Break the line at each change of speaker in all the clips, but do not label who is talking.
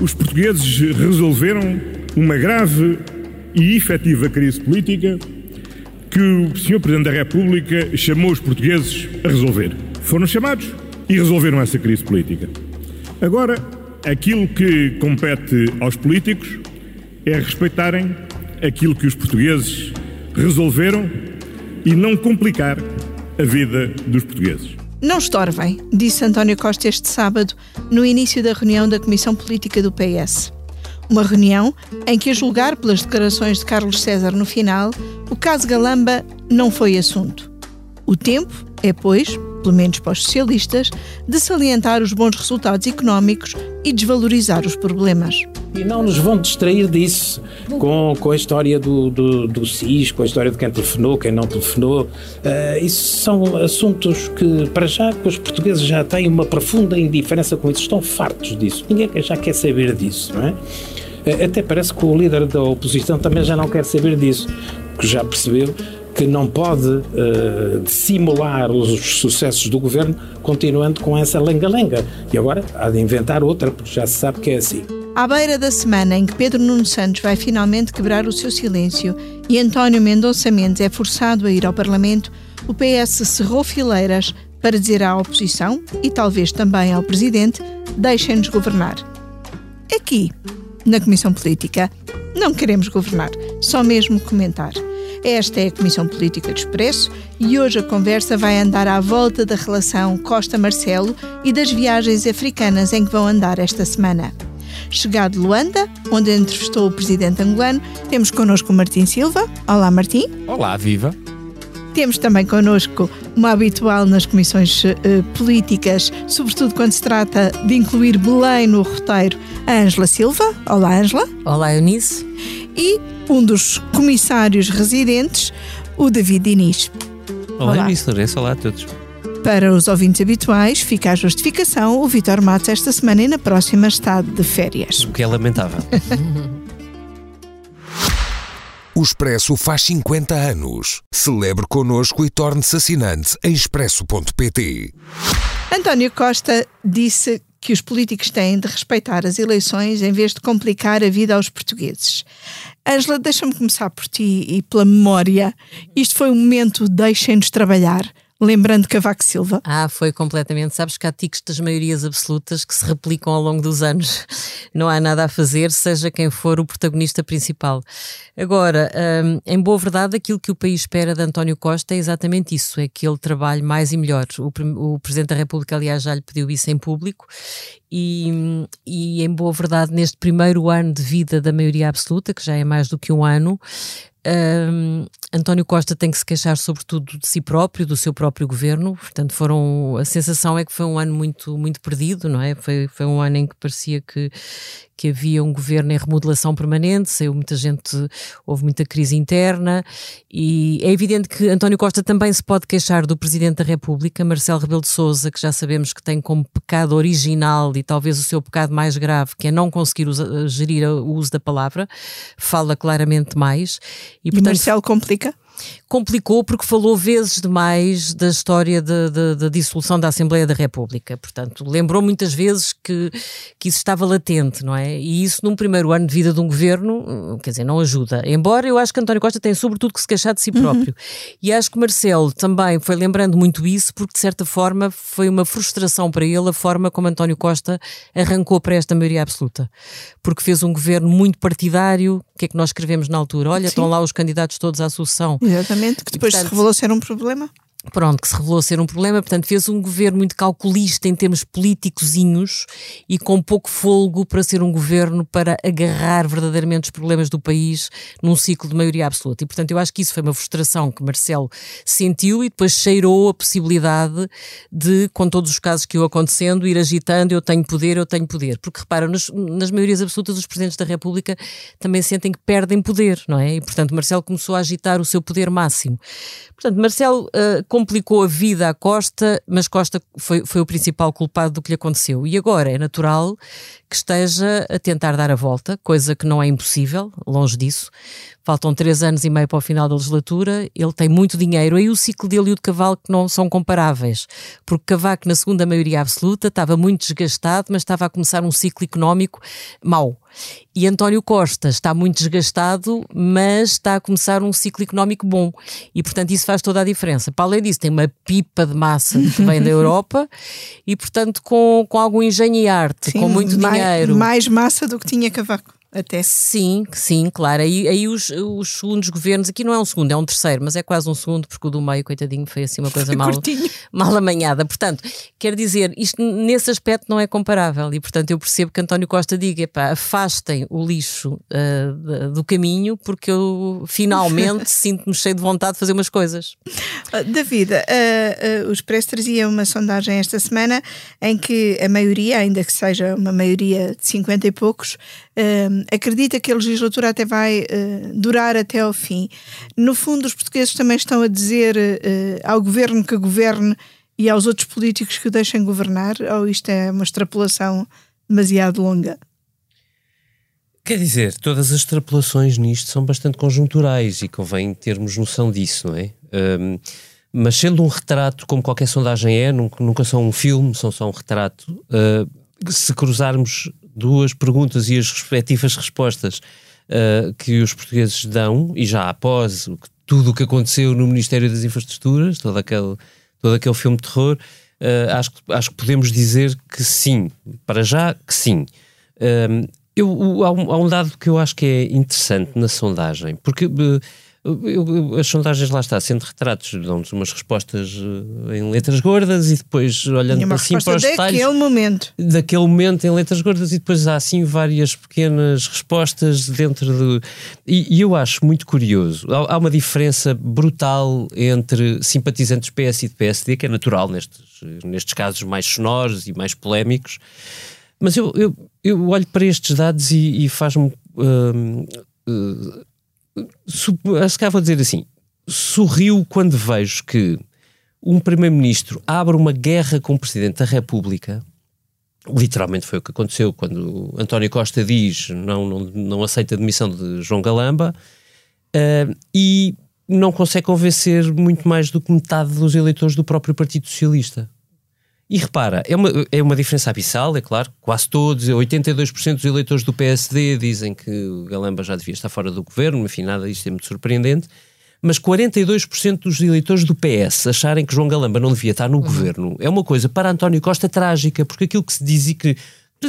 os portugueses resolveram uma grave e efetiva crise política que o Sr. Presidente da República chamou os portugueses a resolver. Foram chamados e resolveram essa crise política. Agora, aquilo que compete aos políticos é respeitarem aquilo que os portugueses resolveram e não complicar a vida dos portugueses.
Não estorvem, disse António Costa este sábado, no início da reunião da Comissão Política do PS. Uma reunião em que, a julgar pelas declarações de Carlos César no final, o caso Galamba não foi assunto. O tempo é, pois, pelo menos para os socialistas, de salientar os bons resultados económicos e desvalorizar os problemas.
E não nos vão distrair disso com, com a história do, do, do com a história de quem telefonou, quem não telefonou. Uh, isso são assuntos que, para já, os portugueses já têm uma profunda indiferença com isso, estão fartos disso. Ninguém já quer saber disso, não é? Uh, até parece que o líder da oposição também já não quer saber disso, porque já percebeu que não pode uh, os sucessos do governo continuando com essa lenga-lenga. E agora há de inventar outra, porque já se sabe que é assim.
À beira da semana em que Pedro Nuno Santos vai finalmente quebrar o seu silêncio e António Mendonça Mendes é forçado a ir ao Parlamento, o PS cerrou fileiras para dizer à oposição e talvez também ao Presidente: deixem-nos governar. Aqui, na Comissão Política, não queremos governar, só mesmo comentar. Esta é a Comissão Política do Expresso e hoje a conversa vai andar à volta da relação Costa-Marcelo e das viagens africanas em que vão andar esta semana. Chegado Luanda, onde entrevistou o presidente angolano, temos connosco o Martim Silva. Olá, Martim.
Olá, viva.
Temos também connosco uma habitual nas comissões uh, políticas, sobretudo quando se trata de incluir Belém no roteiro, a Ângela Silva. Olá, Ângela.
Olá, Eunice.
E um dos comissários residentes, o David Diniz.
Olá, Olá. Eunice Lourenço. Olá a todos.
Para os ouvintes habituais, fica a justificação: o Vitor Matos esta semana e na próxima está de férias.
O que é lamentável.
O Expresso faz 50 anos. Celebre connosco e torne-se assinante em expresso.pt.
António Costa disse que os políticos têm de respeitar as eleições em vez de complicar a vida aos portugueses. Ângela, deixa-me começar por ti e pela memória. Isto foi um momento deixem-nos trabalhar lembrando Cavaco Silva?
Ah, foi completamente. Sabes que há tiques das maiorias absolutas que se replicam ao longo dos anos. Não há nada a fazer, seja quem for o protagonista principal. Agora, hum, em boa verdade, aquilo que o país espera de António Costa é exatamente isso: é que ele trabalhe mais e melhor. O, o Presidente da República, aliás, já lhe pediu isso em público. E, e, em boa verdade, neste primeiro ano de vida da maioria absoluta, que já é mais do que um ano, um, António Costa tem que se queixar sobretudo de si próprio, do seu próprio governo, portanto foram, a sensação é que foi um ano muito, muito perdido, não é? Foi, foi um ano em que parecia que, que havia um governo em remodelação permanente, saiu muita gente, houve muita crise interna e é evidente que António Costa também se pode queixar do Presidente da República, Marcelo Rebelo de Sousa, que já sabemos que tem como pecado original e talvez o seu pecado mais grave, que é não conseguir usa, gerir o uso da palavra, fala claramente mais.
E, portanto, e Marcelo complica?
Complicou porque falou vezes demais da história da dissolução da Assembleia da República. Portanto, lembrou muitas vezes que, que isso estava latente, não é? E isso, num primeiro ano de vida de um governo, quer dizer, não ajuda. Embora eu acho que António Costa tem, sobretudo, que se queixar de si uhum. próprio. Uhum. E acho que Marcelo também foi lembrando muito isso, porque, de certa forma, foi uma frustração para ele a forma como António Costa arrancou para esta maioria absoluta. Porque fez um governo muito partidário. O que é que nós escrevemos na altura? Olha, Sim. estão lá os candidatos todos à sucessão.
Exatamente, que depois portanto, se revelou ser um problema.
Pronto, que se revelou ser um problema, portanto, fez um governo muito calculista em termos políticozinhos e com pouco folgo para ser um governo para agarrar verdadeiramente os problemas do país num ciclo de maioria absoluta. E, portanto, eu acho que isso foi uma frustração que Marcelo sentiu e depois cheirou a possibilidade de, com todos os casos que iam acontecendo, ir agitando: eu tenho poder, eu tenho poder. Porque, repara, nas, nas maiorias absolutas, os presidentes da República também sentem que perdem poder, não é? E, portanto, Marcelo começou a agitar o seu poder máximo. Portanto, Marcelo. Uh, complicou a vida à Costa, mas Costa foi, foi o principal culpado do que lhe aconteceu. E agora é natural que esteja a tentar dar a volta, coisa que não é impossível, longe disso. Faltam três anos e meio para o final da legislatura, ele tem muito dinheiro, aí o ciclo dele e o de Cavaco não são comparáveis, porque Cavaco, na segunda maioria absoluta, estava muito desgastado, mas estava a começar um ciclo económico mau. E António Costa está muito desgastado, mas está a começar um ciclo económico bom. E, portanto, isso faz toda a diferença. Para além disso, tem uma pipa de massa que vem da Europa e, portanto, com, com algum engenho e arte, Sim, com muito
mais,
dinheiro.
Mais massa do que tinha Cavaco. Até.
Sim, sim, claro. Aí, aí os, os segundos governos, aqui não é um segundo, é um terceiro, mas é quase um segundo, porque o do meio, coitadinho, foi assim uma coisa mal, mal amanhada. Portanto, quer dizer, isto nesse aspecto não é comparável e, portanto, eu percebo que António Costa diga: epá, afastem o lixo uh, do caminho, porque eu finalmente sinto-me cheio de vontade de fazer umas coisas.
Uh, David, uh, uh, o Expresso trazia uma sondagem esta semana em que a maioria, ainda que seja uma maioria de 50 e poucos, acredita que a legislatura até vai uh, durar até ao fim. No fundo, os portugueses também estão a dizer uh, ao governo que governe e aos outros políticos que o deixem governar, ou isto é uma extrapolação demasiado longa?
Quer dizer, todas as extrapolações nisto são bastante conjunturais e convém termos noção disso, não é? Um, mas sendo um retrato, como qualquer sondagem é, nunca, nunca são um filme, são só um retrato, uh, se cruzarmos duas perguntas e as respectivas respostas uh, que os portugueses dão, e já após tudo o que aconteceu no Ministério das Infraestruturas, todo aquele, todo aquele filme de terror, uh, acho, acho que podemos dizer que sim, para já que sim. Uh, eu, há, um, há um dado que eu acho que é interessante na sondagem, porque eu, as sondagens lá está, sendo retratos, dão-nos umas respostas uh, em letras gordas e depois olhando para assim para os detalhes.
Daquele momento.
Daquele momento em letras gordas e depois há assim várias pequenas respostas dentro do. E, e eu acho muito curioso. Há, há, uma diferença brutal entre simpatizantes PS e de PSD, que é natural nestes, nestes casos mais sonoros e mais polémicos. Mas eu, eu, eu olho para estes dados e, e faz-me. Uh, uh, se calhar vou dizer assim, sorriu quando vejo que um primeiro-ministro abre uma guerra com o presidente da República. Literalmente foi o que aconteceu quando António Costa diz não, não, não aceita a demissão de João Galamba uh, e não consegue convencer muito mais do que metade dos eleitores do próprio Partido Socialista. E repara, é uma, é uma diferença abissal, é claro, quase todos, 82% dos eleitores do PSD dizem que o Galamba já devia estar fora do governo, enfim, nada disto é muito surpreendente, mas 42% dos eleitores do PS acharem que João Galamba não devia estar no uhum. governo é uma coisa para António Costa trágica, porque aquilo que se dizia que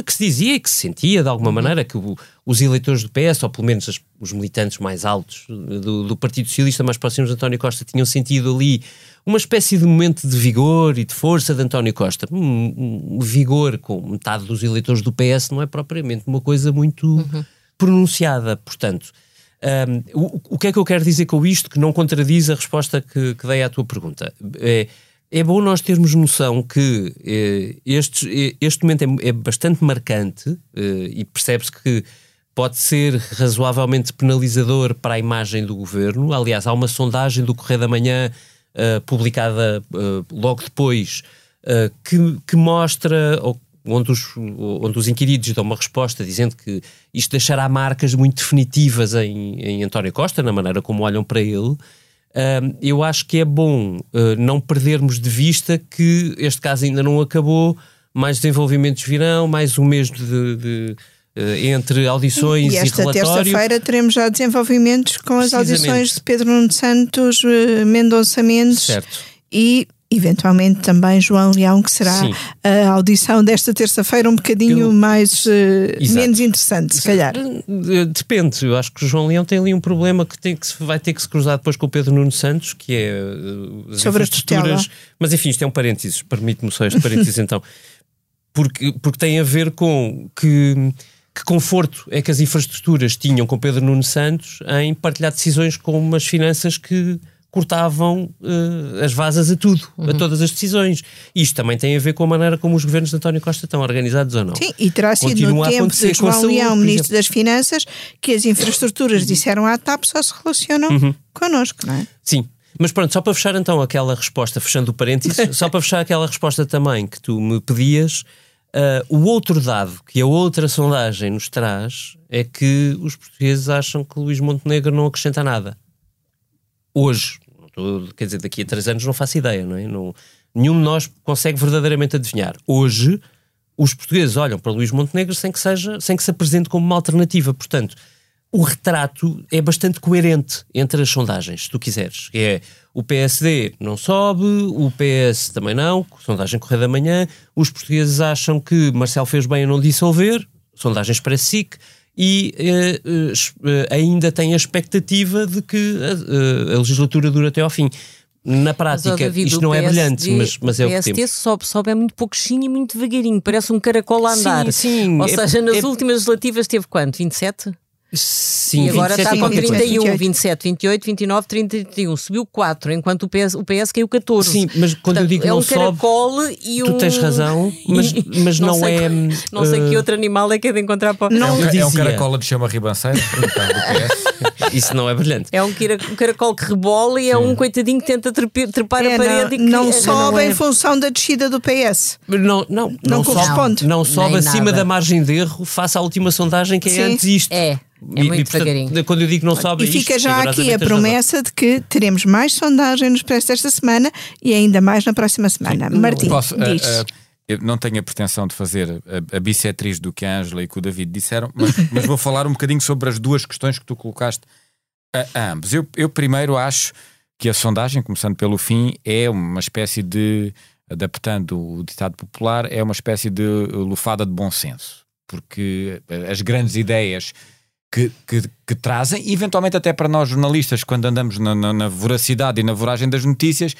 que se dizia e que se sentia de alguma uhum. maneira que o, os eleitores do PS, ou pelo menos as, os militantes mais altos do, do, Partido Socialista mais próximos de António Costa, tinham sentido ali uma espécie de momento de vigor e de força de António Costa. Um, um vigor com metade dos eleitores do PS não é propriamente uma coisa muito uhum. pronunciada. Portanto, um, o, o, que é que eu quero dizer com isto que não contradiz a resposta que, que dei à tua pergunta? É, é bom nós termos noção que eh, este, eh, este momento é, é bastante marcante eh, e percebe-se que pode ser razoavelmente penalizador para a imagem do governo. Aliás, há uma sondagem do Correio da Manhã uh, publicada uh, logo depois, uh, que, que, mostra, ou, onde, os, onde os inquiridos dão uma resposta dizendo que isto deixará marcas muito definitivas em, em António Costa, na maneira como olham para ele. eu acho que é bom não perdermos de vista que este caso ainda não acabou, mais desenvolvimentos virão, mais um mês de, de entre audições e,
e esta terça-feira teremos já desenvolvimentos com as audições de Pedro Nuno Santos, eh, Mendonça Mendes
certo.
e eventualmente também João Leão, que será Sim. a audição desta terça-feira um bocadinho eu, mais uh, menos interessante, se calhar.
Depende, eu acho que o João Leão tem ali um problema que, tem que se, vai ter que se cruzar depois com o Pedro Nuno Santos, que é
uh, sobre as tutela.
Mas enfim, isto é um parênteses, permite-me só este parênteses então, porque, porque tem a ver com que que conforto é que as infraestruturas tinham com Pedro Nuno Santos em partilhar decisões com umas finanças que cortavam uh, as vasas a tudo, uhum. a todas as decisões. Isto também tem a ver com a maneira como os governos de António Costa estão organizados ou não.
Sim, e terá sido Continua no tempo de João Leão, Ministro das Finanças, que as infraestruturas disseram à TAP só se relacionam uhum. connosco, não é?
Sim. Mas pronto, só para fechar então aquela resposta, fechando o parênteses, só para fechar aquela resposta também que tu me pedias, Uh, o outro dado que a outra sondagem nos traz é que os portugueses acham que Luís Montenegro não acrescenta nada. Hoje, quer dizer, daqui a três anos não faço ideia, não é? Não, nenhum de nós consegue verdadeiramente adivinhar. Hoje, os portugueses olham para Luís Montenegro sem que, seja, sem que se apresente como uma alternativa. Portanto, o retrato é bastante coerente entre as sondagens, se tu quiseres. É o PSD não sobe, o PS também não, sondagem Correio da Manhã, os portugueses acham que Marcelo fez bem em não dissolver, sondagens para SIC, e eh, eh, ainda tem a expectativa de que a, a legislatura dure até ao fim. Na prática, David, isto não PSD, é brilhante, mas, mas é o que temos.
sobe, sobe é muito pouquinho e muito devagarinho, parece um caracol a andar.
Sim, sim.
Ou é, seja, nas é, últimas legislativas teve quanto? 27?
Sim,
e agora está com 31, 28. 27, 28, 29, 30, 31. Subiu 4, enquanto o PS, o PS caiu 14.
Sim, mas quando Portanto, eu digo
é
não
um
sobe,
caracol e um...
Tu tens razão, mas, mas não,
não
é...
não sei uh... que outro animal é que é de encontrar para...
Não, é, um, é um caracol de chama ribanceiro,
Isso não é brilhante.
É um caracol que rebola e é um coitadinho que tenta trepar é, a parede.
Não,
não
que, sobe não é... em função da descida do PS.
Não, não, não, não corresponde. Não, não sobe acima nada. da margem de erro face à última sondagem que é Sim. antes isto.
É. É muito e, portanto, devagarinho.
Quando eu digo não sobe
E fica já aqui a promessa de que teremos mais sondagem nos preços desta semana e ainda mais na próxima semana. Sim. Martim, Posso, diz. Uh, uh,
eu não tenho a pretensão de fazer a, a bissetriz do que a Ângela e que o David disseram, mas, mas, vou falar um bocadinho sobre as duas questões que tu colocaste a, a ambos. Eu, eu primeiro acho que a sondagem, começando pelo fim, é uma espécie de, adaptando o ditado popular, é uma espécie de lufada de bom senso. Porque as grandes ideias que, que, que, trazem, e eventualmente até para nós jornalistas, quando andamos na, na, na voracidade e na voragem das notícias,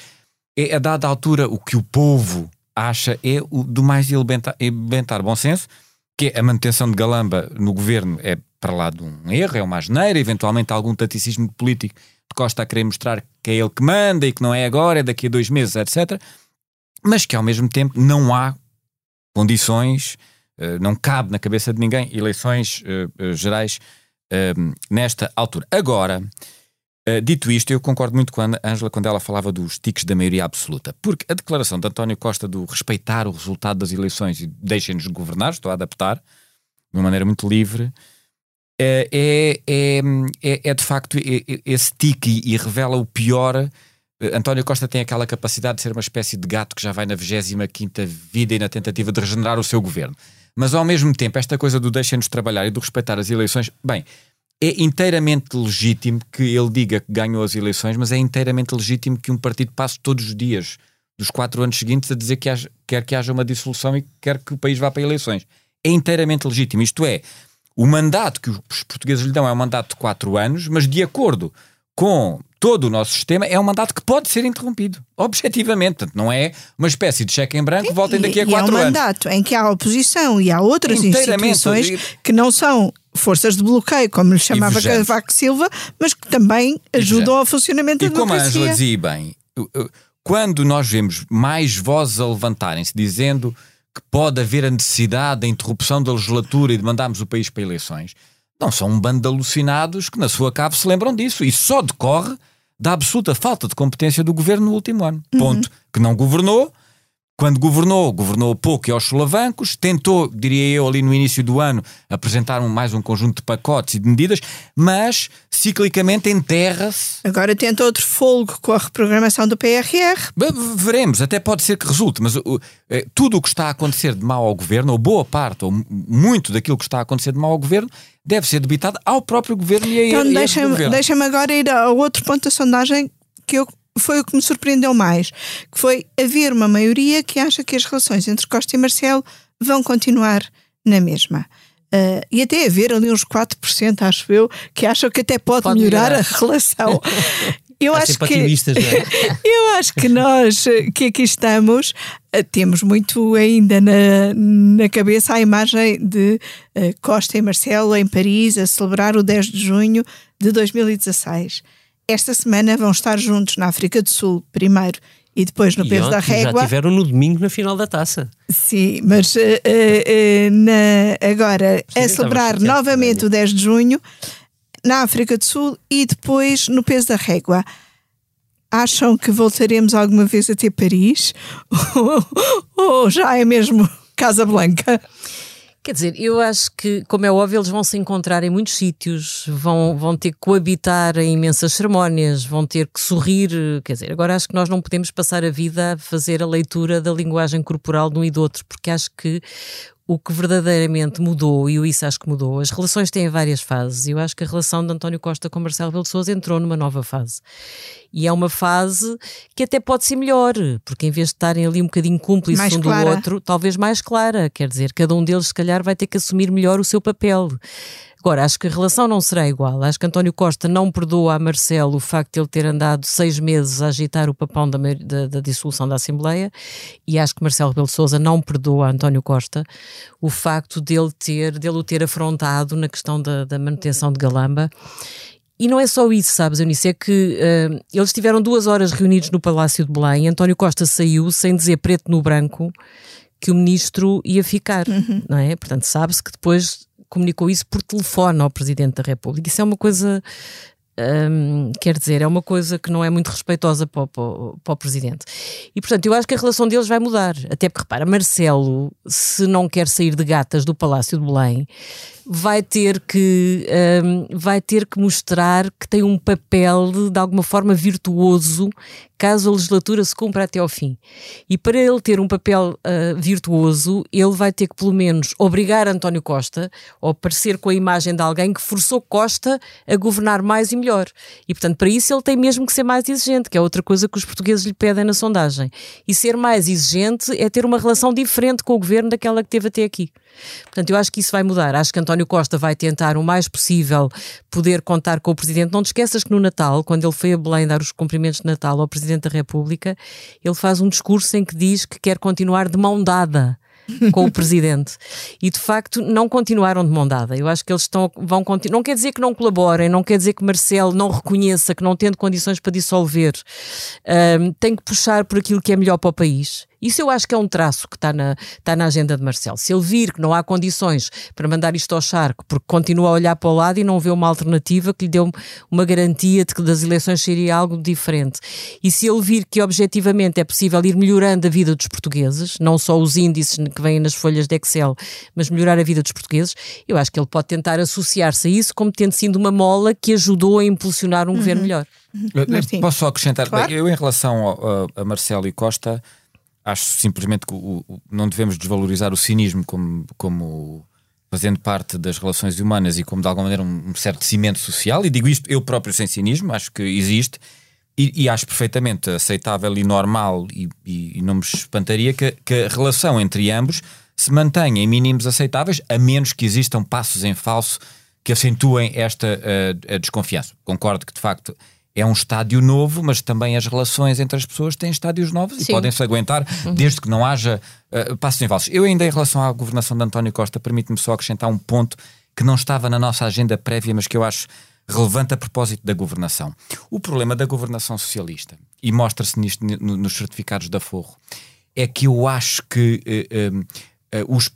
é a dada altura o que o povo acha é o do mais elementar, bom senso, que é a manutenção de Galamba no governo é para lá de um erro, é uma asneira, eventualmente algum taticismo político de Costa a querer mostrar que é ele que manda e que não é agora, é daqui a dois meses, etc. Mas que ao mesmo tempo não há condições, eh, não cabe na cabeça de ninguém eleições eh, eh, gerais Ehm, nesta altura. Agora, uh, dito isto, eu concordo muito com a Ângela quando ela falava dos tiques da maioria absoluta, porque a declaração de António Costa do respeitar o resultado das eleições e deixem-nos governar, estou a adaptar, de uma maneira muito livre, é, é, é, é de facto esse tique e, e revela o pior. António Costa tem aquela capacidade de ser uma espécie de gato que já vai na 25 vida e na tentativa de regenerar o seu governo. Mas ao mesmo tempo, esta coisa do deixem-nos trabalhar e do respeitar as eleições, bem, é inteiramente legítimo que ele diga que ganhou as eleições, mas é inteiramente legítimo que um partido passe todos os dias dos quatro anos seguintes a dizer que haja, quer que haja uma dissolução e quer que o país vá para eleições. É inteiramente legítimo. Isto é, o mandato que os portugueses lhe dão é um mandato de quatro anos, mas de acordo com todo o nosso sistema, é um mandato que pode ser interrompido, objetivamente. Portanto, não é uma espécie de cheque em branco, voltem daqui a quatro anos.
É um mandato em que há oposição e há outras instituições que não são forças de bloqueio, como lhe chamava Cavaco Silva, mas que também ajudam ao funcionamento
e
da democracia.
E como a Angela dizia bem, quando nós vemos mais vozes a levantarem-se dizendo que pode haver a necessidade da interrupção da legislatura e de mandarmos o país para eleições, não são um bando de alucinados que na sua cave se lembram disso. E só decorre da absoluta falta de competência do governo no último ano. Uhum. Ponto. Que não governou. Quando governou, governou pouco e aos solavancos, tentou, diria eu, ali no início do ano, apresentar um, mais um conjunto de pacotes e de medidas, mas ciclicamente enterra-se.
Agora tenta outro folgo com a reprogramação do PRR.
Veremos, até pode ser que resulte, mas uh, tudo o que está a acontecer de mal ao governo, ou boa parte, ou muito daquilo que está a acontecer de mal ao governo, deve ser debitado ao próprio governo e a
Então deixa-me deixa agora ir ao outro ponto da sondagem que eu foi o que me surpreendeu mais, que foi haver uma maioria que acha que as relações entre Costa e Marcelo vão continuar na mesma. Uh, e até haver ali uns 4%, acho eu, que acham que até pode, pode melhorar, melhorar, a relação.
Eu acho que é?
eu acho que nós que aqui estamos eh, temos muito ainda na, na cabeça a imagem de uh, Costa e Marcelo em Paris a celebrar o 10 de junho de 2016. Esta semana vão estar juntos na África do Sul primeiro e depois no e peso da régua.
Já tiveram no domingo na final da taça.
Sim, mas uh, uh, na, agora Sim, a celebrar novamente o 10 de junho na África do Sul e depois no peso da régua. Acham que voltaremos alguma vez a ter Paris? ou, já é mesmo Casa Blanca.
Quer dizer, eu acho que, como é óbvio, eles vão se encontrar em muitos sítios, vão, vão ter que coabitar em imensas cerimónias, vão ter que sorrir. Quer dizer, agora acho que nós não podemos passar a vida a fazer a leitura da linguagem corporal de um e do outro, porque acho que o que verdadeiramente mudou, e o isso acho que mudou, as relações têm várias fases, e eu acho que a relação de António Costa com Marcelo Rebelo de Sousa entrou numa nova fase. E é uma fase que até pode ser melhor, porque em vez de estarem ali um bocadinho cúmplices mais um clara. do outro, talvez mais clara, quer dizer, cada um deles se calhar vai ter que assumir melhor o seu papel. Agora, acho que a relação não será igual. Acho que António Costa não perdoa a Marcelo o facto de ele ter andado seis meses a agitar o papão da, da, da dissolução da Assembleia e acho que Marcelo Rebelo Sousa não perdoa a António Costa o facto dele, ter, dele o ter afrontado na questão da, da manutenção de Galamba. E não é só isso, sabes, Eunice, é que uh, eles estiveram duas horas reunidos no Palácio de Belém. António Costa saiu sem dizer preto no branco que o ministro ia ficar, uhum. não é? Portanto, sabe-se que depois comunicou isso por telefone ao Presidente da República. Isso é uma coisa um, quer dizer, é uma coisa que não é muito respeitosa para o, para, para o, Presidente. E, portanto, eu acho que a relação deles vai mudar. Até porque, repara, Marcelo, se não quer sair de gatas do Palácio de Belém, vai ter que, um, vai ter que mostrar que tem um papel de, de alguma forma virtuoso caso a legislatura se cumpra até ao fim. E para ele ter um papel uh, virtuoso, ele vai ter que, pelo menos, obrigar António Costa, ou aparecer com a imagem de alguém que forçou Costa a governar mais e melhor. E, portanto, para isso ele tem mesmo que ser mais exigente, que é outra coisa que os portugueses lhe pedem na sondagem. E ser mais exigente é ter uma relação diferente com o governo daquela que teve até aqui. Portanto, eu acho que isso vai mudar. Acho que António Costa vai tentar o mais possível poder contar com o Presidente. Não te esqueças que no Natal, quando ele foi a Belém dar os cumprimentos de Natal ao Presidente da República, ele faz um discurso em que diz que quer continuar de mão dada com o presidente. E de facto não continuaram de mão dada. Eu acho que eles estão, vão continuar. Não quer dizer que não colaborem, não quer dizer que Marcelo não reconheça que não tendo condições para dissolver, um, tem que puxar por aquilo que é melhor para o país. Isso eu acho que é um traço que está na, está na agenda de Marcelo. Se ele vir que não há condições para mandar isto ao charco, porque continua a olhar para o lado e não vê uma alternativa que lhe dê uma garantia de que das eleições seria algo diferente. E se ele vir que objetivamente é possível ir melhorando a vida dos portugueses, não só os índices que vêm nas folhas de Excel, mas melhorar a vida dos portugueses, eu acho que ele pode tentar associar-se a isso como tendo sido uma mola que ajudou a impulsionar um uhum. governo melhor.
Uhum. Posso só acrescentar? Claro. Eu, em relação a, a Marcelo e Costa, acho simplesmente que o, o, não devemos desvalorizar o cinismo como, como fazendo parte das relações humanas e como de alguma maneira um, um certo cimento social, e digo isto eu próprio sem cinismo, acho que existe, e, e acho perfeitamente aceitável e normal, e, e, e não me espantaria que, que, a relação entre ambos se mantenha em mínimos aceitáveis, a menos que existam passos em falso que acentuem esta uh, desconfiança. Concordo que de facto é um estádio novo, mas também as relações entre as pessoas têm estádios novos Sim. e podem-se aguentar uhum. desde que não haja uh, passos em falsos. Eu ainda em relação à governação de António Costa, permite-me só acrescentar um ponto que não estava na nossa agenda prévia, mas que eu acho relevante a propósito da governação. O problema da governação socialista, e mostra-se nisto nos certificados da Forro, é que eu acho que uh, uh, os,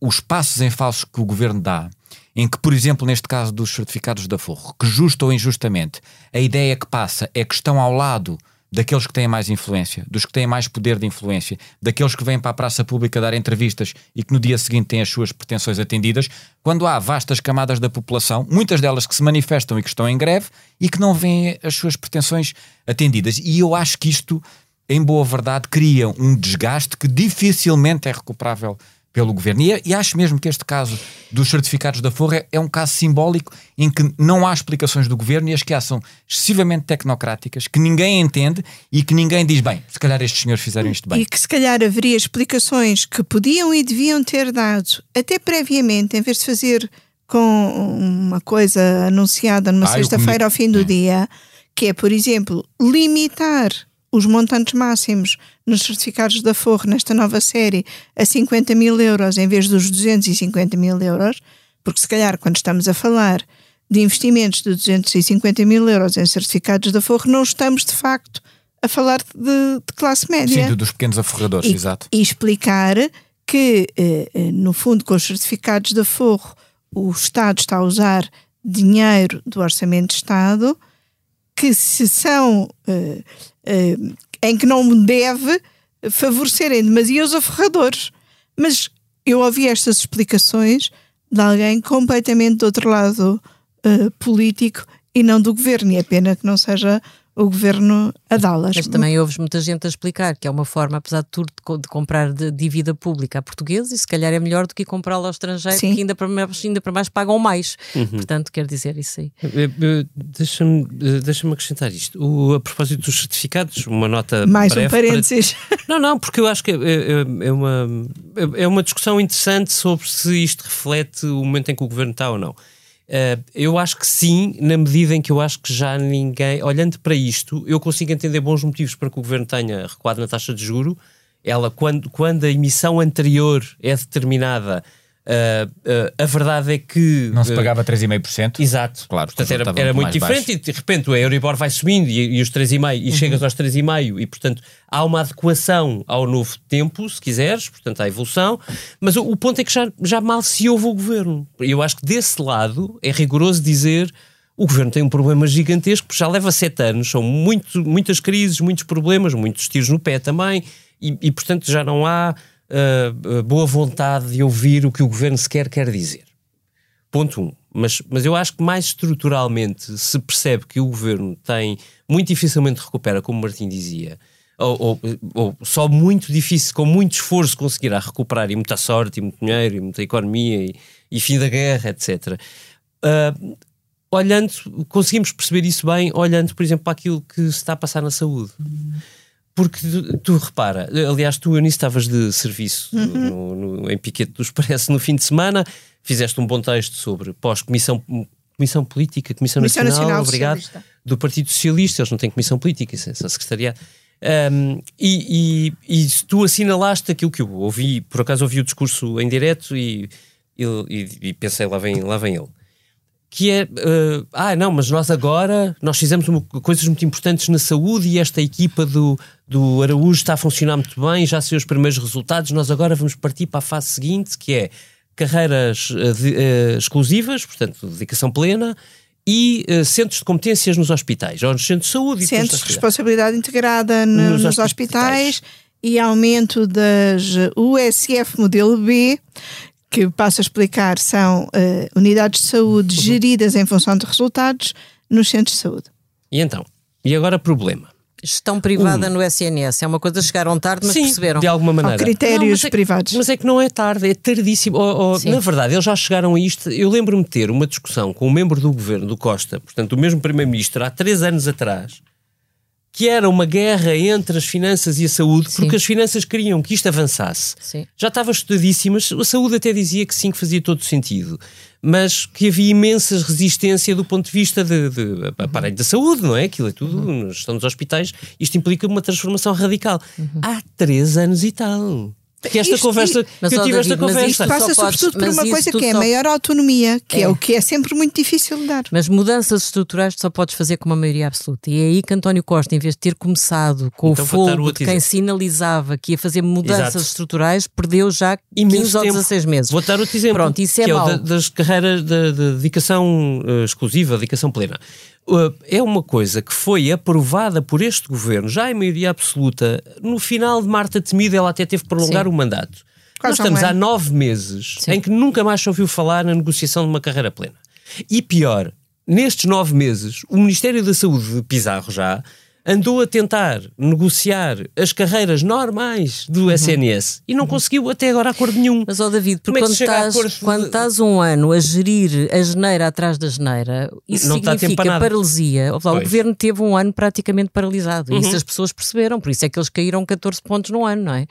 os passos em falso que o governo dá em que, por exemplo, neste caso dos certificados da Forro, que justo ou injustamente, a ideia que passa é que estão ao lado daqueles que têm mais influência, dos que têm mais poder de influência, daqueles que vêm para a praça pública dar entrevistas e que no dia seguinte têm as suas pretensões atendidas, quando há vastas camadas da população, muitas delas que se manifestam e que estão em greve e que não veem as suas pretensões atendidas. E eu acho que isto, em boa verdade, cria um desgaste que dificilmente é recuperável pelo governo. E, e, acho mesmo que este caso dos certificados da Forra é, é, um caso simbólico em que não há explicações do governo e as que há são excessivamente tecnocráticas, que ninguém entende e que ninguém diz, bem, se calhar estes senhores fizeram isto bem.
E que se calhar haveria explicações que podiam e deviam ter dado, até previamente, em vez de fazer com uma coisa anunciada numa ah, sexta-feira ao fim do é. dia, que é, por exemplo, limitar os montantes máximos nos certificados da Forro nesta nova série a 50 mil euros em vez dos 250 mil euros, porque se calhar quando estamos a falar de investimentos de 250 mil euros em certificados da Forro, não estamos de facto a falar de, de classe média.
Sim, dos pequenos aforradores,
e,
exato.
E explicar que, eh, eh, no fundo, com os certificados da Forro, o Estado está a usar dinheiro do Orçamento de Estado que se são uh, em que não deve favorecerem demasia os aferradores. Mas eu ouvi estas explicações de alguém completamente do outro lado uh, político e não do governo. E é pena que não seja o governo a dá-las.
Mas também ouves muita gente a explicar que é uma forma, apesar de tudo, de comprar de dívida pública a portugueses e se calhar é melhor do que comprá-la ao estrangeiro, Sim. que ainda para, mais, ainda para mais pagam mais. Uhum. Portanto, quer dizer isso aí.
Eh, eh, deixa-me deixa acrescentar isto. O, a propósito dos certificados, uma nota.
Mais
breve
um parênteses.
Para... Não, não, porque eu acho que é, é, é, uma, é uma discussão interessante sobre se isto reflete o momento em que o governo está ou não. Uh, eu acho que sim, na medida em que eu acho que já ninguém, olhando para isto, eu consigo entender bons motivos para que o governo tenha recuado na taxa de juro. Ela, quando, quando a emissão anterior é determinada Uh, uh, a verdade é que.
Não se pagava 3,5%?
Exato. Claro, portanto era, era muito diferente baixo. e de repente o Euribor vai subindo e, e os 3,5% e uhum. chegas aos 3,5% e portanto há uma adequação ao novo tempo, se quiseres, portanto há evolução, mas o, o ponto é que já, já mal se ouve o governo. Eu acho que desse lado é rigoroso dizer o governo tem um problema gigantesco, já leva sete anos, são muito, muitas crises, muitos problemas, muitos tiros no pé também, e, e portanto já não há uh, boa vontade de ouvir o que o governo sequer quer dizer. Ponto um. Mas, mas eu acho que mais estruturalmente se percebe que o governo tem muito dificilmente recupera, como Martim dizia, ou, ou, ou, só muito difícil, com muito esforço, conseguirá recuperar, e muita sorte, e muito dinheiro, e muita economia, e, e fim da guerra, etc. Uh, olhando, conseguimos perceber isso bem olhando, por exemplo, para aquilo que se está a passar na saúde. Porque tu, tu, repara, aliás, tu, Eunice, estavas de serviço uhum. no, no, em Piquete do Expresso no fim de semana, fizeste um bom texto sobre pós-comissão comissão política, Comissão, comissão Nacional, Nacional obrigado, Socialista. do Partido Socialista, eles não têm comissão política, isso é só secretariado. Um, e, e, e, tu assinalaste aquilo que eu ouvi, por acaso ouvi o discurso em direto e, e, e pensei, lá vem, lá vem ele que é, uh, ah não, mas nós agora, nós fizemos coisas muito importantes na saúde e esta equipa do, do Araújo está a funcionar muito bem, já saiu os primeiros resultados, nós agora vamos partir para a fase seguinte, que é carreiras uh, de, uh, exclusivas, portanto, dedicação plena, e centros de competências nos hospitais, ou nos centros de saúde.
Centros de responsabilidade integrada no, nos, nos hospitais. hospitais e aumento das USF modelo B, que passo a explicar, são uh, unidades de saúde uhum. geridas em função de resultados nos centros de saúde.
E então? E agora problema?
Gestão privada um. no SNS. É uma coisa que chegaram tarde, mas
Sim,
perceberam.
De alguma maneira. Ou
critérios não, é, privados.
Mas é que não é tarde, é tardíssimo. Ou, ou, na verdade, eles já chegaram a isto. Eu lembro-me de ter uma discussão com um membro do governo, do Costa, portanto, o mesmo Primeiro-Ministro, há três anos atrás, que era uma guerra entre as finanças e a saúde, sim. porque as finanças queriam que isto avançasse. Sim. Já estava estudadíssimo, a saúde até dizia que sim, que fazia todo sentido, mas que havia imensas resistência do ponto de vista de, de, de aparelho da saúde, não é? Aquilo é tudo, uhum. estão nos hospitais, isto implica uma transformação radical. Uhum. Há três anos e tal que esta isto, conversa,
mas,
que eu tive esta conversa.
passa sobretudo por uma coisa que é só... maior autonomia, que é. é. o que é sempre muito difícil de dar.
Mas mudanças estruturais só podes fazer com uma maioria absoluta. E é aí que António Costa, em vez de ter começado com então, o fogo de quem sinalizava que ia fazer mudanças Exato. estruturais, perdeu já Imenso 15 ou 16 meses.
Vou dar outro exemplo.
Pronto, isso é
que. É o das carreiras de, de dedicação uh, exclusiva, dedicação plena. Uh, é uma coisa que foi aprovada por este governo, já em maioria absoluta, no final de Marta Temido, ela até teve que prolongar Sim. o mandato. Quase Nós estamos há nove meses Sim. em que nunca mais se ouviu falar na negociação de uma carreira plena. E pior, nestes nove meses, o Ministério da Saúde de Pizarro já andou a tentar negociar as carreiras normais do uhum. SNS e não uhum. conseguiu até agora acordo nenhum.
Mas, ó oh David, porque é quando, estás, quando estás um ano a gerir a geneira atrás da geneira, isso não significa paralisia. O governo teve um ano praticamente paralisado uhum. e isso as pessoas perceberam, por isso é que eles caíram 14 pontos no ano, não é?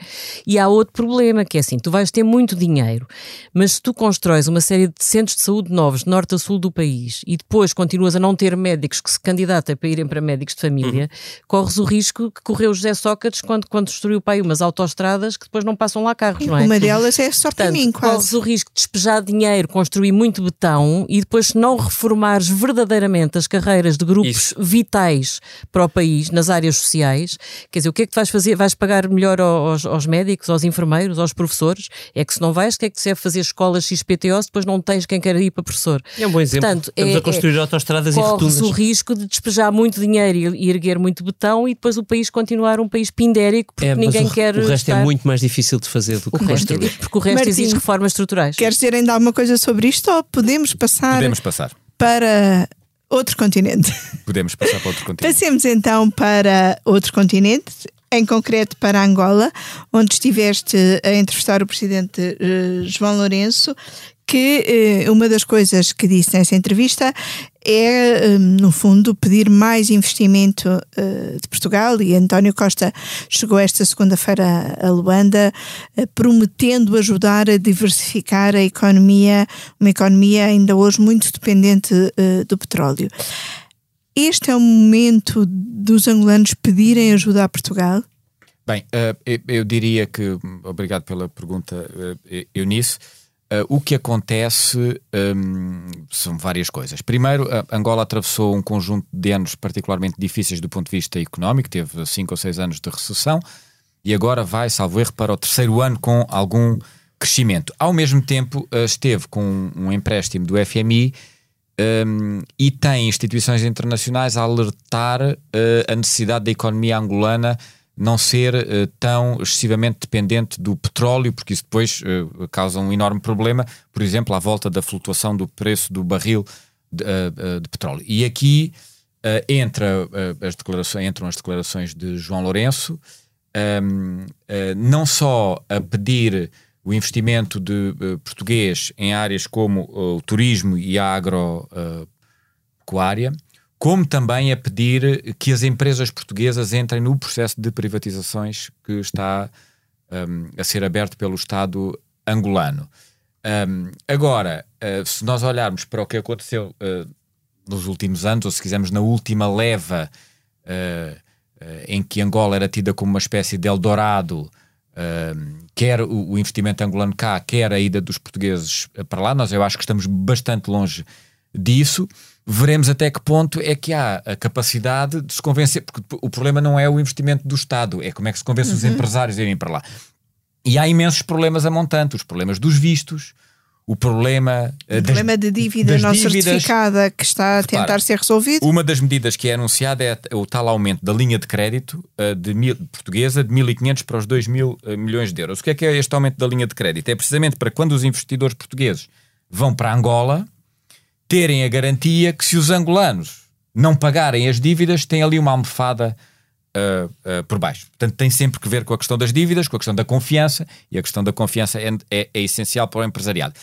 E há outro problema que é assim: tu vais ter muito dinheiro, mas se tu constróis uma série de centros de saúde novos de norte a sul do país e depois continuas a não ter médicos que se candidatem para irem para médicos de família. Uhum corres o risco que correu José Sócrates quando, quando destruiu o pai umas autoestradas que depois não passam lá carros, não é?
Uma delas é só para mim, quase.
Corres o risco de despejar dinheiro, construir muito betão e depois se não reformares verdadeiramente as carreiras de grupos Isso. vitais para o país, nas áreas sociais, quer dizer, o que é que tu vais fazer? Vais pagar melhor aos, aos médicos, aos enfermeiros, aos professores? É que se não vais, o que é que se deve fazer escolas XPTO se depois não tens quem quer ir para professor?
É um bom exemplo. Portanto, Estamos é, a construir é, autostradas e rotunas.
Corres o risco de despejar muito dinheiro e, e erguer muito muito betão e depois o país continuar um país pindérico porque
É,
ninguém
o,
quer.
o resto
estar...
é muito mais difícil de fazer do
O
que
resto é
construir.
porque o resto
Martim,
exige reformas estruturais.
Queres dizer ainda alguma coisa sobre isto ou podemos passar
Podemos passar.
para outro continente?
Podemos passar para outro continente.
Passemos então para outro continente, em concreto para Angola, onde estiveste a entrevistar o presidente eh, João Lourenço, que eh, uma das coisas que disse nessa entrevista é, eh, no fundo, pedir mais investimento eh, de Portugal e António Costa chegou esta segunda-feira a Luanda eh, prometendo ajudar a diversificar a economia, uma economia ainda hoje muito dependente eh, do petróleo. Este é o momento dos angolanos pedirem ajuda a Portugal?
Bem, eh, eu, diria que, obrigado pela pergunta, Eunice. Uh, o que acontece um, são várias coisas. Primeiro, Angola atravessou um conjunto de anos particularmente difíceis do ponto de vista económico, teve cinco ou seis anos de recessão e agora vai, salvo erro, para o terceiro ano com algum crescimento. Ao mesmo tempo, uh, esteve com um empréstimo do FMI um, e tem instituições internacionais a alertar uh, a necessidade da economia angolana não ser uh, tão excessivamente dependente do petróleo, porque isso depois uh, causa um enorme problema, por exemplo, à volta da flutuação do preço do barril de, uh, de petróleo. E aqui entra, as declarações, entram as declarações de João Lourenço, um, não só a pedir o investimento de português em áreas como o turismo e a agropecuária, como também a pedir que as empresas portuguesas entrem no processo de privatizações que está um, a ser aberto pelo Estado angolano. Um, agora, uh, se nós olharmos para o que aconteceu uh, nos últimos anos, ou se quisermos na última leva uh, em que Angola era tida como uma espécie de Eldorado, quer o, o investimento angolano cá, quer a ida dos portugueses para lá, nós eu acho que estamos bastante longe disso veremos até que ponto é que há a capacidade de se convencer, porque o problema não é o investimento do Estado, é como é que se convence uhum. os empresários a irem para lá. E há imensos problemas a montante, os problemas dos vistos, o problema,
o das, problema de dívida não dívidas. certificada que está a tentar Repara, ser resolvido.
Uma das medidas que é anunciada é o tal aumento da linha de crédito uh, de mil, portuguesa de 1.500 para os 2 mil uh, milhões de euros. O que é que é este aumento da linha de crédito? É precisamente para quando os investidores portugueses vão para Angola, terem a garantia que se os angolanos não pagarem as dívidas, tem ali uma almofada uh, uh, por baixo. Portanto, tem sempre que ver com a questão das dívidas, com a questão da confiança, e a questão da confiança é, é, é essencial para o empresariado.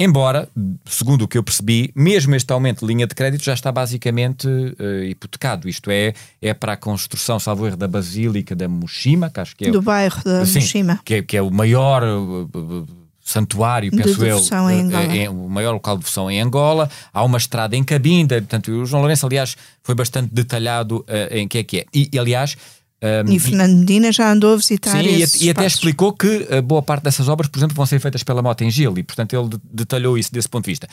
Embora, segundo o que eu percebi, mesmo este aumento de linha de crédito já está basicamente uh, hipotecado. Isto é, é para a construção, salvo erro, da Basílica da Moshima, que acho que é.
Do bairro da sim, Moshima.
Que é, que é o maior uh, santuário, penso eu,
é,
é, o maior local de devoção em Angola. Há uma estrada em Cabinda, portanto, o João Lourenço, aliás, foi bastante detalhado uh, em que é que é. E, aliás.
Um, e Fernando Medina já andou a visitar
Sim, e, e, até explicou que boa parte dessas obras, por exemplo, vão ser feitas pela Mota em Gil, e portanto ele de detalhou isso desse ponto de vista.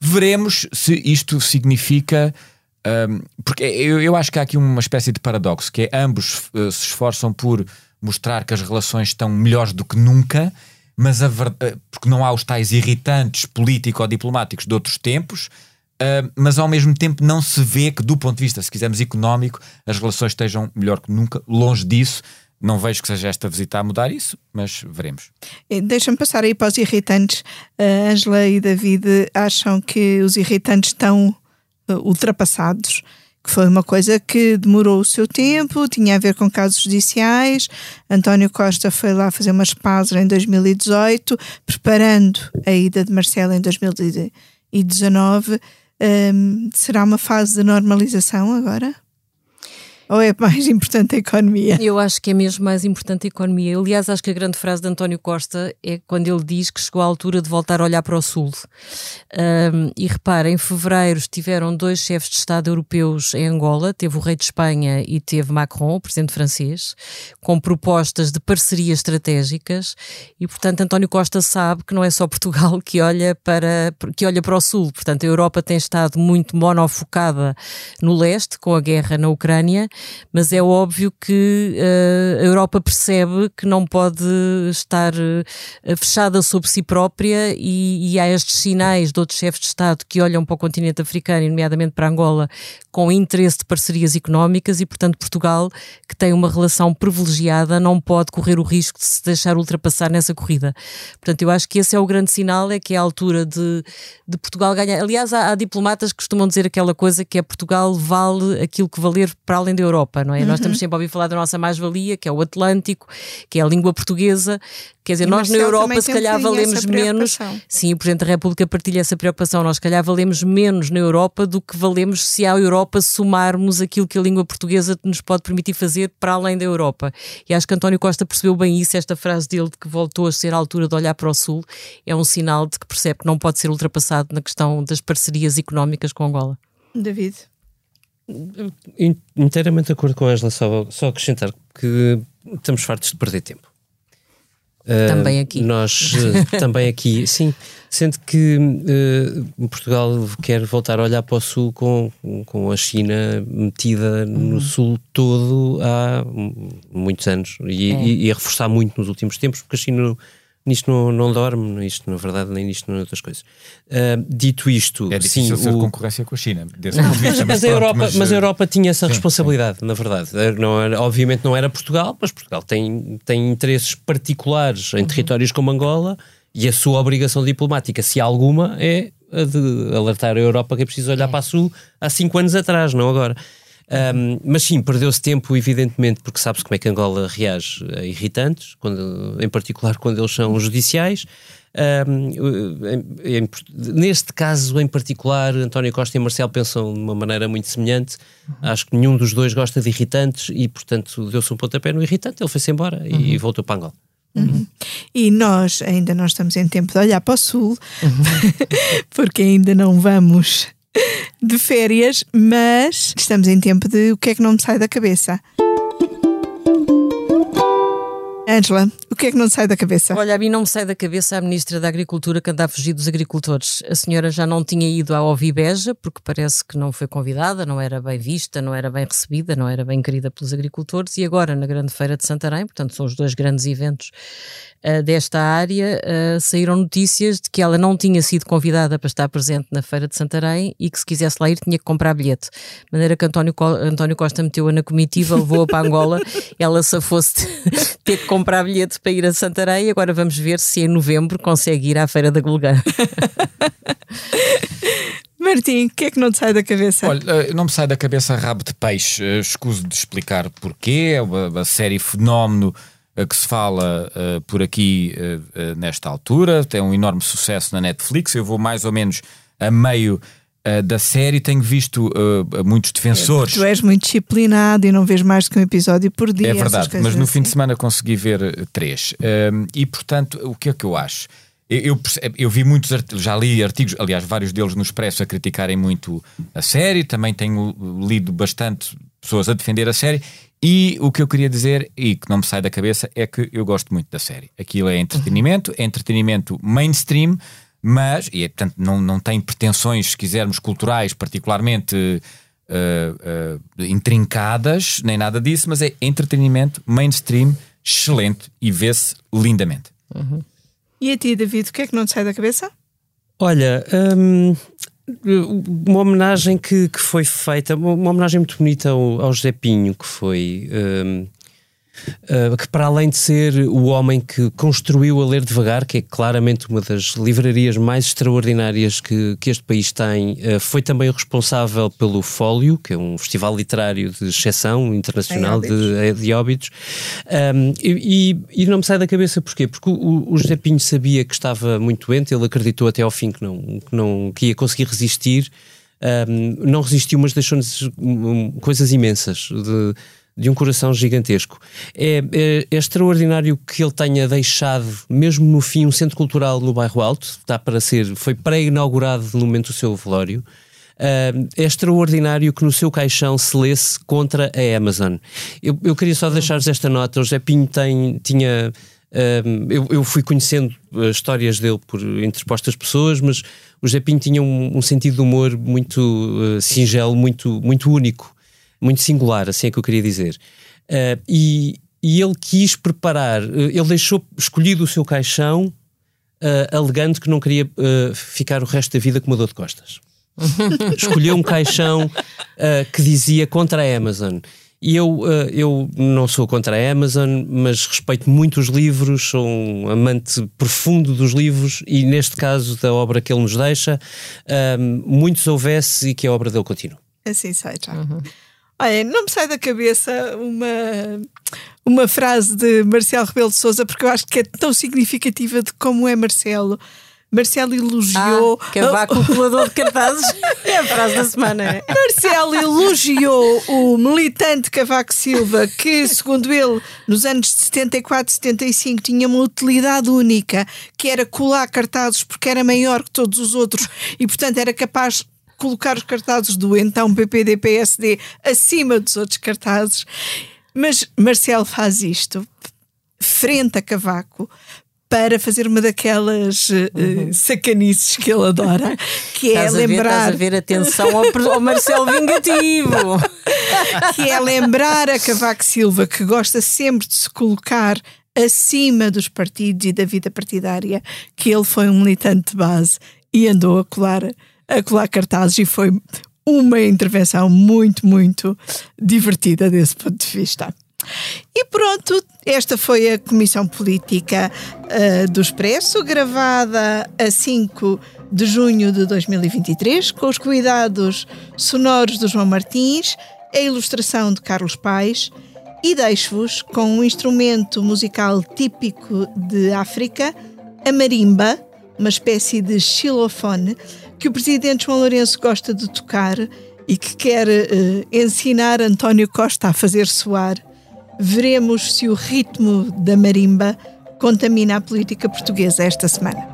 Veremos se isto significa. Um, porque eu, eu, acho que há aqui uma espécie de paradoxo, que é ambos uh, se esforçam por mostrar que as relações estão melhores do que nunca, mas a verdade, porque não há os tais irritantes político-diplomáticos de outros tempos, uh, mas ao mesmo tempo não se vê que, do ponto de vista, se quisermos, económico, as relações estejam melhor que nunca, longe disso. Não vejo que seja esta visita a mudar isso, mas veremos.
Deixa-me passar aí para os irritantes. A Angela e David acham que os irritantes estão uh, ultrapassados foi uma coisa que demorou o seu tempo, tinha a ver com casos judiciais. António Costa foi lá fazer umas pazes em 2018, preparando a ida de Marcelo em 2019. Um, será uma fase de normalização agora? Ou é mais importante a economia?
Eu acho que é mesmo mais importante a economia. Aliás, acho que a grande frase de António Costa é quando ele diz que chegou à altura de voltar a olhar para o Sul. Um, e repara, em fevereiro estiveram dois chefes de Estado europeus em Angola, teve o rei de Espanha e teve Macron, o presidente francês, com propostas de parcerias estratégicas e, portanto, António Costa sabe que não é só Portugal que olha para, que olha para o Sul. Portanto, a Europa tem estado muito monofocada no leste, com a guerra na Ucrânia, mas é óbvio que uh, a Europa percebe que não pode estar uh, fechada sobre si própria e, e há estes sinais de outros chefes de Estado que olham para o continente africano, nomeadamente para Angola, com interesse de parcerias económicas e, portanto, Portugal, que tem uma relação privilegiada, não pode correr o risco de se deixar ultrapassar nessa corrida. Portanto, eu acho que esse é o grande sinal, é que é a altura de, de Portugal ganhar. Aliás, há, há, diplomatas que costumam dizer aquela coisa que é Portugal vale aquilo que valer para além da Europa, não é? Uhum. Nós estamos sempre a ouvir falar da nossa mais-valia, que é o Atlântico, que é a língua portuguesa. Quer dizer, e nós na Europa se calhar valemos menos. Sim, o Presidente da República partilha essa preocupação. Nós se calhar valemos menos na Europa do que valemos se à Europa somarmos aquilo que a língua portuguesa nos pode permitir fazer para além da Europa. E acho que António Costa percebeu bem isso, esta frase dele de que voltou a ser a altura de olhar para o Sul, é um sinal de que percebe que não pode ser ultrapassado na questão das parcerias económicas com Angola.
David.
Inteiramente de acordo com a Angela, só, só acrescentar que estamos fartos de perder tempo.
Também ah, aqui.
nós uh, também aqui, sim. Sendo que uh, Portugal quer voltar a olhar para o Sul com, com a China metida no uhum. Sul todo há muitos anos e, é. e, e, a reforçar muito nos últimos tempos, porque a China nisto não, não dorme, isto na verdade, nem nisto nem outras coisas. Uh, dito isto,
é
sim,
o... concorrência com a China. Desse mas,
mas, mas, a Europa, mas, mas, a Europa tinha essa sim, responsabilidade, sim. na verdade. Não era, obviamente não era Portugal, mas Portugal tem, tem interesses particulares em uhum. territórios como Angola e a sua obrigação diplomática, se alguma, é a de alertar a Europa que é preciso olhar é. para a Sul há cinco anos atrás, não agora. Um, mas sim, perdeu-se tempo, evidentemente, porque sabe-se como é que Angola reage a irritantes, quando, em particular quando eles são judiciais. Um, em, em, neste caso em particular, António Costa e Marcelo pensam de uma maneira muito semelhante. Uhum. Acho que nenhum dos dois gosta de irritantes e, portanto, deu-se um pontapé no irritante, ele foi-se embora uhum. e voltou para Angola.
Uhum. E nós ainda não estamos em tempo de olhar para o Sul, uhum. porque ainda não vamos de férias, mas estamos em tempo de o que é que não me sai da cabeça. Angela, o que é que não sai da cabeça?
Olha, a mim não me sai da cabeça a Ministra da Agricultura que anda a fugir dos agricultores. A senhora já não tinha ido à Ovibeja, porque parece que não foi convidada, não era bem vista, não era bem recebida, não era bem querida pelos agricultores, e agora na Grande Feira de Santarém, portanto são os dois grandes eventos uh, desta área, uh, saíram notícias de que ela não tinha sido convidada para estar presente na Feira de Santarém e que se quisesse lá ir tinha que comprar bilhete. De maneira que António, Co António Costa meteu-a na comitiva, levou-a para Angola, ela se fosse ter que comprar bilhete para ir a Santarém e agora vamos ver se em novembro consegue ir à Feira da Gulgã.
Martim, o que é que não te sai da cabeça?
Olha, eh, não me sai da cabeça rabo de peixe. Escuso de explicar porquê. É uma, uma série fenómeno que se fala uh, por aqui uh, nesta altura, tem um enorme sucesso na Netflix. Eu vou mais ou menos a meio da série, tenho visto muitos defensores.
Tu és muito disciplinado e não vês mais do que um episódio por dia.
É verdade, mas no assim. fim de semana consegui ver três. e portanto, o que é que eu acho? Eu, eu, eu, vi muitos já li artigos, aliás, vários deles no Expresso a criticarem muito a série, também tenho lido bastante pessoas a defender a série e o que eu queria dizer, e que não me sai da cabeça, é que eu gosto muito da série. Aquilo é entretenimento, é entretenimento mainstream, mas, e portanto não, não tem pretensões, se quisermos, culturais particularmente uh, uh, intrincadas, nem nada disso, mas é entretenimento mainstream, excelente e vê-se lindamente.
Uhum. E a ti, David, o que é que não te sai da cabeça?
Olha, hum, uma homenagem que, que foi feita, uma homenagem muito bonita ao, ao José Pinho, que foi. Um, Uh, que para além de ser o homem que construiu a Ler Devagar, que é claramente uma das livrarias mais extraordinárias que, que este país tem, uh, foi também o responsável pelo Fólio, que é um festival literário de exceção internacional de, de óbitos. Um, e, e, não me sai da cabeça porquê? Porque o, o José Pinho sabia que estava muito doente, ele acreditou até ao fim que não, que, não, que ia conseguir resistir. Um, não resistiu, mas deixou-nos coisas imensas. De, de um coração gigantesco. É, é, é, extraordinário que ele tenha deixado, mesmo no fim, um centro cultural no bairro Alto, está para ser, foi pré-inaugurado no momento do seu velório. Uh, é extraordinário que no seu caixão se lesse contra a Amazon. Eu, eu queria só deixar-vos esta nota. O José Pinho tem, tinha. Uh, eu, eu, fui conhecendo histórias dele por interpostas pessoas, mas o José Pinho tinha um, um sentido de humor muito uh, singelo, muito, muito único. Muito singular, assim é que eu queria dizer. Uh, e, e ele quis preparar, ele deixou escolhido o seu caixão, uh, alegando que não queria uh, ficar o resto da vida com uma dor de costas. Escolheu um caixão uh, que dizia contra a Amazon. E eu, eu não sou contra a Amazon, mas respeito muito os livros, sou um amante profundo dos livros e, neste caso, da obra que ele nos deixa, muitos houvesse e que a obra dele continue.
Assim seja. Uhum. Olha, não me sai da cabeça uma, uma frase de Marcelo Rebelo de Souza, porque eu acho que é tão significativa de como é Marcelo. Marcelo elogiou.
Ah, que vá calculador de cartazes. é a frase da semana. É?
Marcelo elogiou o militante Cavaco Silva, que, segundo ele, nos anos de 74 e 75 tinha uma utilidade única, que era colar cartazes porque era maior que todos os outros e, portanto, era capaz colocar os cartazes do então PPD-PSD acima dos outros cartazes. Mas Marcelo faz isto frente a Cavaco para fazer uma daquelas uh, sacanices que ele adora, que é lembrar.
A ver, a ver atenção ao, ao Marcelo Vingativo.
que é lembrar a Cavaco Silva que gosta sempre de se colocar acima dos partidos e da vida partidária, que ele foi um militante de base e andou a colar a colar cartazes e foi uma intervenção muito, muito divertida desse ponto de vista. E pronto, esta foi a Comissão Política uh, do Expresso, gravada a 5 de junho de 2023, com os cuidados sonoros do João Martins, a ilustração de Carlos Paes, e deixo-vos com um instrumento musical típico de África, a marimba, uma espécie de xilofone, que o presidente João Lourenço gosta de tocar e que quer uh, ensinar António Costa a fazer soar, veremos se o ritmo da marimba contamina a política portuguesa esta semana.